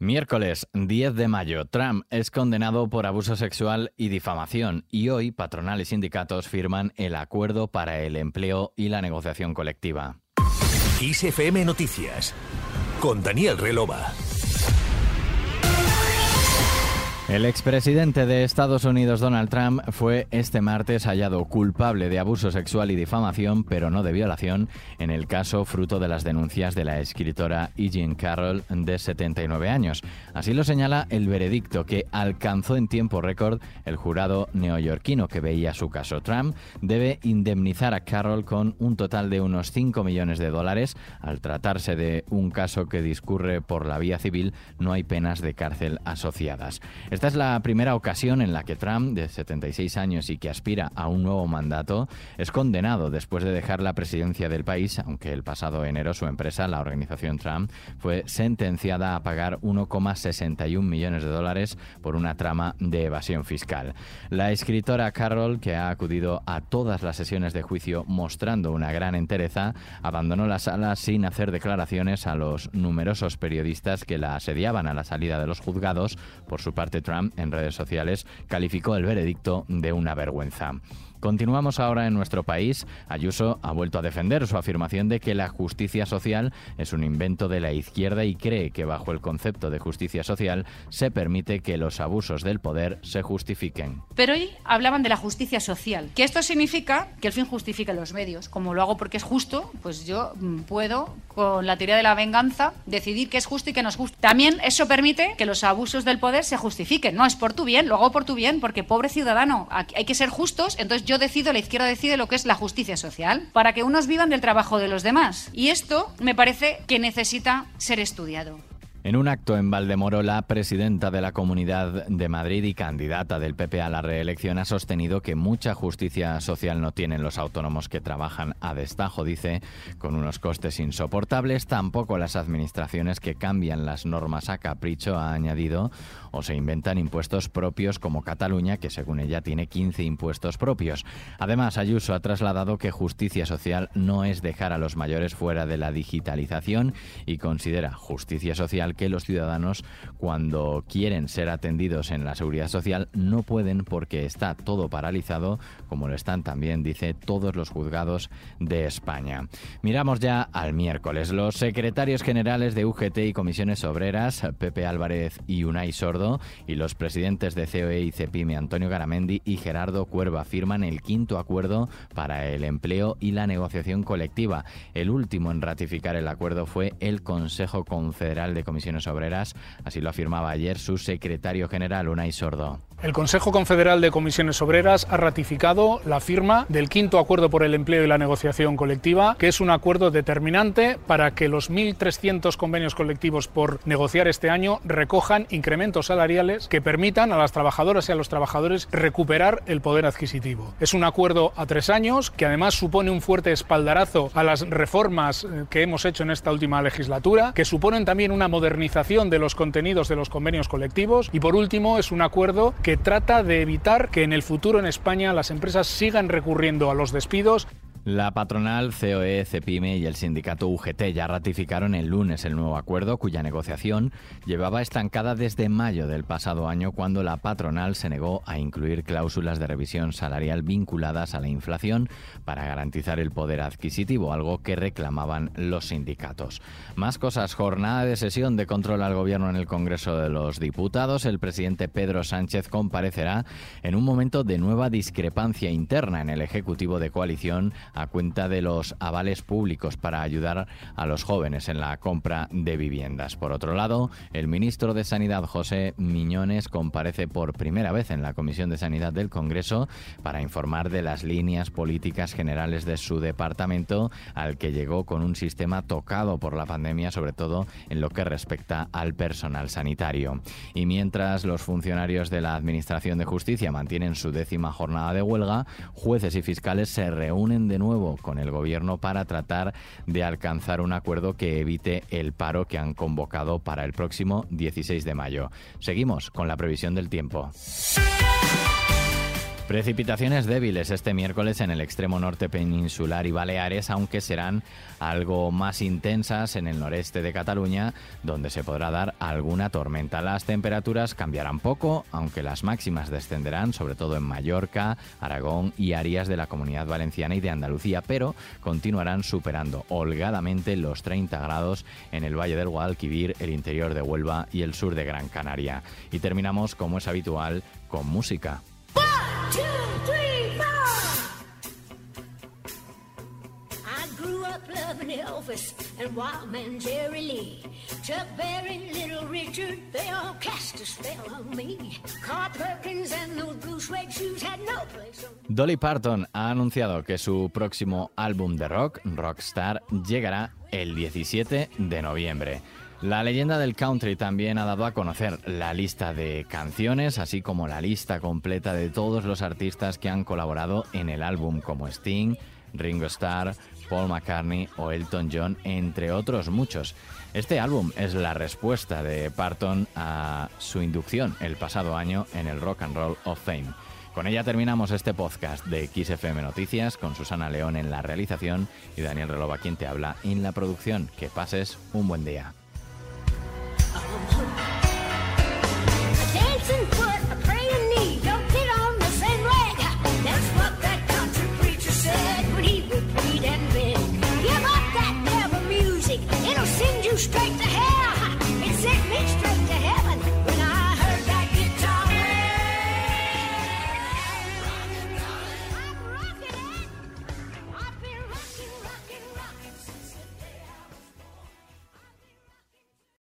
Miércoles 10 de mayo, Trump es condenado por abuso sexual y difamación y hoy patronal y sindicatos firman el acuerdo para el empleo y la negociación colectiva. ISFM Noticias con Daniel Relova. El expresidente de Estados Unidos, Donald Trump, fue este martes hallado culpable de abuso sexual y difamación, pero no de violación, en el caso fruto de las denuncias de la escritora E. Jean Carroll, de 79 años. Así lo señala el veredicto que alcanzó en tiempo récord el jurado neoyorquino que veía su caso. Trump debe indemnizar a Carroll con un total de unos 5 millones de dólares. Al tratarse de un caso que discurre por la vía civil, no hay penas de cárcel asociadas. Esta es la primera ocasión en la que Trump, de 76 años y que aspira a un nuevo mandato, es condenado después de dejar la presidencia del país, aunque el pasado enero su empresa, la organización Trump, fue sentenciada a pagar 1,61 millones de dólares por una trama de evasión fiscal. La escritora Carroll, que ha acudido a todas las sesiones de juicio mostrando una gran entereza, abandonó la sala sin hacer declaraciones a los numerosos periodistas que la asediaban a la salida de los juzgados. Por su parte, Trump en redes sociales calificó el veredicto de una vergüenza. Continuamos ahora en nuestro país. Ayuso ha vuelto a defender su afirmación de que la justicia social es un invento de la izquierda y cree que bajo el concepto de justicia social se permite que los abusos del poder se justifiquen. Pero hoy hablaban de la justicia social, que esto significa que el fin justifica los medios. Como lo hago porque es justo, pues yo mm, puedo, con la teoría de la venganza, decidir qué es justo y qué no es justo. También eso permite que los abusos del poder se justifiquen. No, es por tu bien, lo hago por tu bien, porque pobre ciudadano, hay que ser justos, entonces yo decido, la izquierda decide lo que es la justicia social, para que unos vivan del trabajo de los demás. Y esto me parece que necesita ser estudiado. En un acto en Valdemoro, la presidenta de la Comunidad de Madrid y candidata del PP a la reelección ha sostenido que mucha justicia social no tienen los autónomos que trabajan a destajo, dice, con unos costes insoportables, tampoco las administraciones que cambian las normas a capricho, ha añadido, o se inventan impuestos propios como Cataluña, que según ella tiene 15 impuestos propios. Además, Ayuso ha trasladado que justicia social no es dejar a los mayores fuera de la digitalización y considera justicia social que los ciudadanos cuando quieren ser atendidos en la seguridad social no pueden porque está todo paralizado, como lo están también, dice, todos los juzgados de España. Miramos ya al miércoles. Los secretarios generales de UGT y comisiones obreras, Pepe Álvarez y Unai Sordo, y los presidentes de COE y CEPIME, Antonio Garamendi y Gerardo Cuerva, firman el quinto acuerdo para el empleo y la negociación colectiva. El último en ratificar el acuerdo fue el Consejo Confederal de Comisiones Obreras, así lo afirmaba ayer su secretario general, Unai Sordo. El Consejo Confederal de Comisiones Obreras ha ratificado la firma del quinto acuerdo por el empleo y la negociación colectiva, que es un acuerdo determinante para que los 1.300 convenios colectivos por negociar este año recojan incrementos salariales que permitan a las trabajadoras y a los trabajadores recuperar el poder adquisitivo. Es un acuerdo a tres años que además supone un fuerte espaldarazo a las reformas eh, que hemos hecho en esta última legislatura, que suponen también una modernización de los contenidos de los convenios colectivos y por último es un acuerdo trata de evitar que en el futuro en España las empresas sigan recurriendo a los despidos la patronal COE, CEPIME y el sindicato UGT ya ratificaron el lunes el nuevo acuerdo, cuya negociación llevaba estancada desde mayo del pasado año, cuando la patronal se negó a incluir cláusulas de revisión salarial vinculadas a la inflación para garantizar el poder adquisitivo, algo que reclamaban los sindicatos. Más cosas, jornada de sesión de control al gobierno en el Congreso de los Diputados. El presidente Pedro Sánchez comparecerá en un momento de nueva discrepancia interna en el Ejecutivo de coalición a cuenta de los avales públicos para ayudar a los jóvenes en la compra de viviendas. Por otro lado, el ministro de Sanidad, José Miñones, comparece por primera vez en la Comisión de Sanidad del Congreso para informar de las líneas políticas generales de su departamento, al que llegó con un sistema tocado por la pandemia, sobre todo en lo que respecta al personal sanitario. Y mientras los funcionarios de la Administración de Justicia mantienen su décima jornada de huelga, jueces y fiscales se reúnen de con el gobierno para tratar de alcanzar un acuerdo que evite el paro que han convocado para el próximo 16 de mayo. Seguimos con la previsión del tiempo. Precipitaciones débiles este miércoles en el extremo norte peninsular y Baleares, aunque serán algo más intensas en el noreste de Cataluña, donde se podrá dar alguna tormenta. Las temperaturas cambiarán poco, aunque las máximas descenderán, sobre todo en Mallorca, Aragón y áreas de la Comunidad Valenciana y de Andalucía, pero continuarán superando holgadamente los 30 grados en el Valle del Guadalquivir, el interior de Huelva y el sur de Gran Canaria. Y terminamos, como es habitual, con música. Dolly Parton ha anunciado que su próximo álbum de rock, Rockstar, llegará el 17 de noviembre. La leyenda del country también ha dado a conocer la lista de canciones, así como la lista completa de todos los artistas que han colaborado en el álbum, como Sting, Ringo Starr, Paul McCartney o Elton John, entre otros muchos. Este álbum es la respuesta de Parton a su inducción el pasado año en el Rock and Roll of Fame. Con ella terminamos este podcast de XFM Noticias con Susana León en la realización y Daniel Relova quien te habla en la producción. Que pases un buen día.